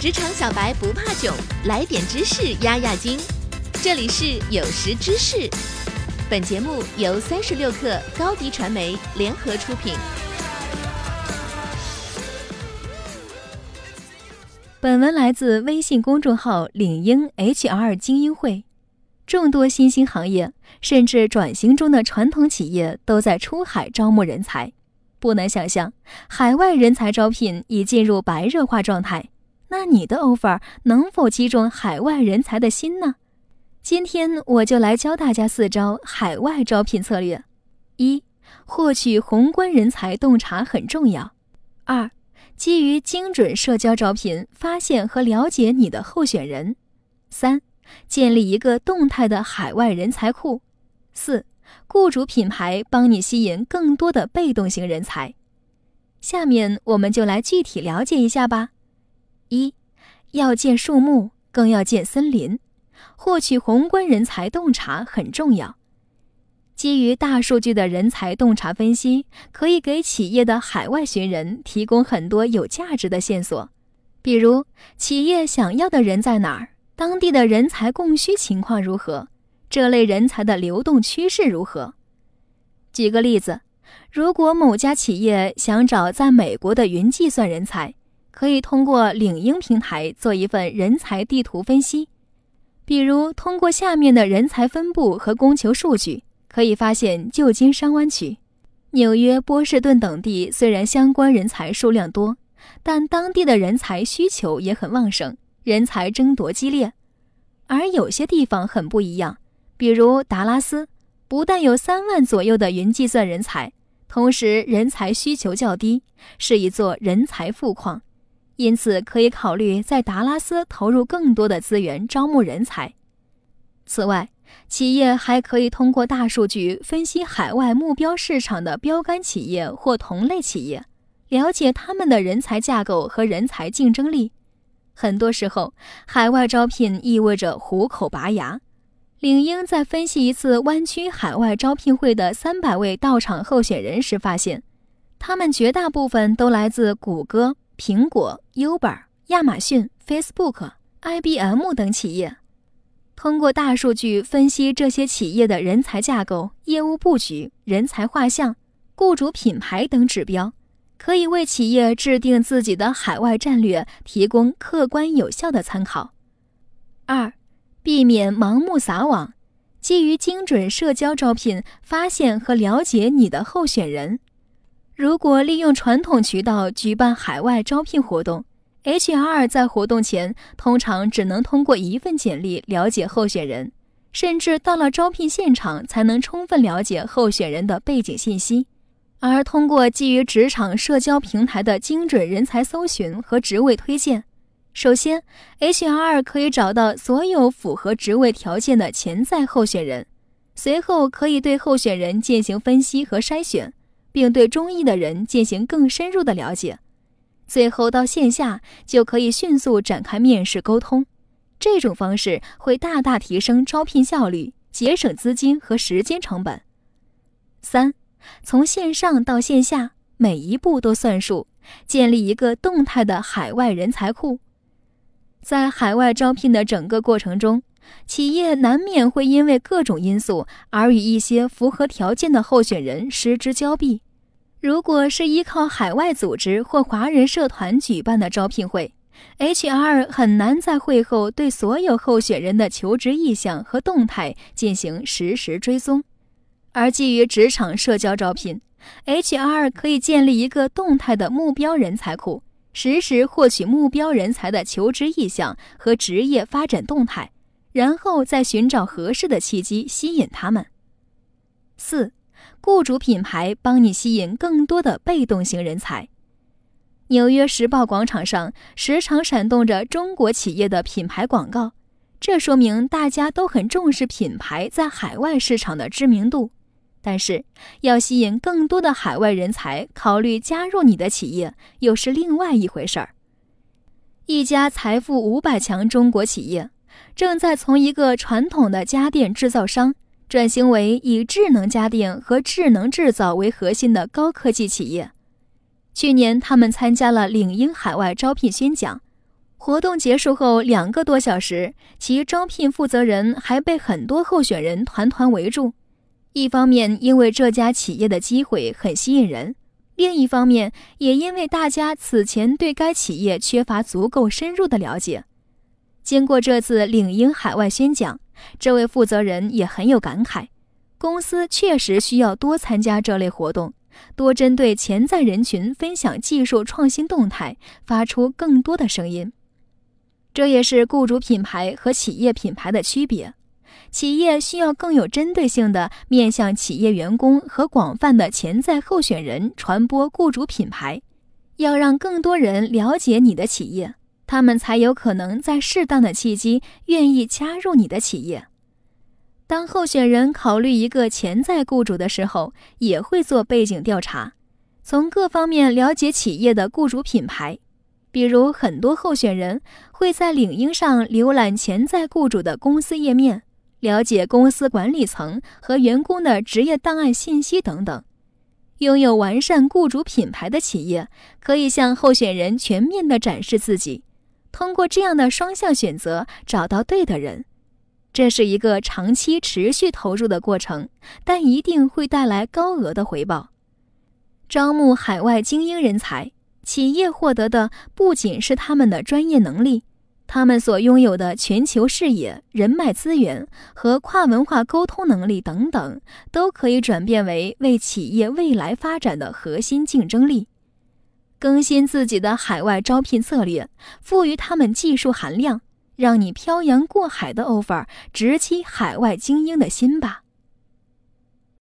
职场小白不怕囧，来点知识压压惊。这里是有识知识，本节目由三十六克高低传媒联合出品。本文来自微信公众号“领英 HR 精英会”。众多新兴行业甚至转型中的传统企业都在出海招募人才，不难想象，海外人才招聘已进入白热化状态。那你的 offer 能否击中海外人才的心呢？今天我就来教大家四招海外招聘策略：一、获取宏观人才洞察很重要；二、基于精准社交招聘，发现和了解你的候选人；三、建立一个动态的海外人才库；四、雇主品牌帮你吸引更多的被动型人才。下面我们就来具体了解一下吧。一，要建树木，更要建森林。获取宏观人才洞察很重要。基于大数据的人才洞察分析，可以给企业的海外寻人提供很多有价值的线索。比如，企业想要的人在哪儿？当地的人才供需情况如何？这类人才的流动趋势如何？举个例子，如果某家企业想找在美国的云计算人才。可以通过领英平台做一份人才地图分析，比如通过下面的人才分布和供求数据，可以发现旧金山湾区、纽约、波士顿等地虽然相关人才数量多，但当地的人才需求也很旺盛，人才争夺激烈。而有些地方很不一样，比如达拉斯，不但有三万左右的云计算人才，同时人才需求较低，是一座人才富矿。因此，可以考虑在达拉斯投入更多的资源招募人才。此外，企业还可以通过大数据分析海外目标市场的标杆企业或同类企业，了解他们的人才架构和人才竞争力。很多时候，海外招聘意味着虎口拔牙。领英在分析一次湾区海外招聘会的三百位到场候选人时发现，他们绝大部分都来自谷歌。苹果、Uber、亚马逊、Facebook、IBM 等企业，通过大数据分析这些企业的人才架构、业务布局、人才画像、雇主品牌等指标，可以为企业制定自己的海外战略提供客观有效的参考。二、避免盲目撒网，基于精准社交招聘，发现和了解你的候选人。如果利用传统渠道举办海外招聘活动，HR 在活动前通常只能通过一份简历了解候选人，甚至到了招聘现场才能充分了解候选人的背景信息。而通过基于职场社交平台的精准人才搜寻和职位推荐，首先，HR 可以找到所有符合职位条件的潜在候选人，随后可以对候选人进行分析和筛选。并对中意的人进行更深入的了解，最后到线下就可以迅速展开面试沟通。这种方式会大大提升招聘效率，节省资金和时间成本。三，从线上到线下，每一步都算数，建立一个动态的海外人才库。在海外招聘的整个过程中，企业难免会因为各种因素而与一些符合条件的候选人失之交臂。如果是依靠海外组织或华人社团举办的招聘会，HR 很难在会后对所有候选人的求职意向和动态进行实时追踪。而基于职场社交招聘，HR 可以建立一个动态的目标人才库，实时获取目标人才的求职意向和职业发展动态，然后再寻找合适的契机吸引他们。四。雇主品牌帮你吸引更多的被动型人才。纽约时报广场上时常闪动着中国企业的品牌广告，这说明大家都很重视品牌在海外市场的知名度。但是，要吸引更多的海外人才考虑加入你的企业，又是另外一回事儿。一家财富五百强中国企业正在从一个传统的家电制造商。转型为以智能家电和智能制造为核心的高科技企业。去年，他们参加了领英海外招聘宣讲，活动结束后两个多小时，其招聘负责人还被很多候选人团团围住。一方面，因为这家企业的机会很吸引人；另一方面，也因为大家此前对该企业缺乏足够深入的了解。经过这次领英海外宣讲，这位负责人也很有感慨：公司确实需要多参加这类活动。多针对潜在人群分享技术创新动态，发出更多的声音。这也是雇主品牌和企业品牌的区别。企业需要更有针对性的面向企业员工和广泛的潜在候选人传播雇主品牌，要让更多人了解你的企业，他们才有可能在适当的契机愿意加入你的企业。当候选人考虑一个潜在雇主的时候，也会做背景调查，从各方面了解企业的雇主品牌。比如，很多候选人会在领英上浏览潜在雇主的公司页面，了解公司管理层和员工的职业档案信息等等。拥有完善雇主品牌的企业，可以向候选人全面的展示自己，通过这样的双向选择，找到对的人。这是一个长期持续投入的过程，但一定会带来高额的回报。招募海外精英人才，企业获得的不仅是他们的专业能力，他们所拥有的全球视野、人脉资源和跨文化沟通能力等等，都可以转变为为企业未来发展的核心竞争力。更新自己的海外招聘策略，赋予他们技术含量。让你漂洋过海的 offer 直击海外精英的心吧。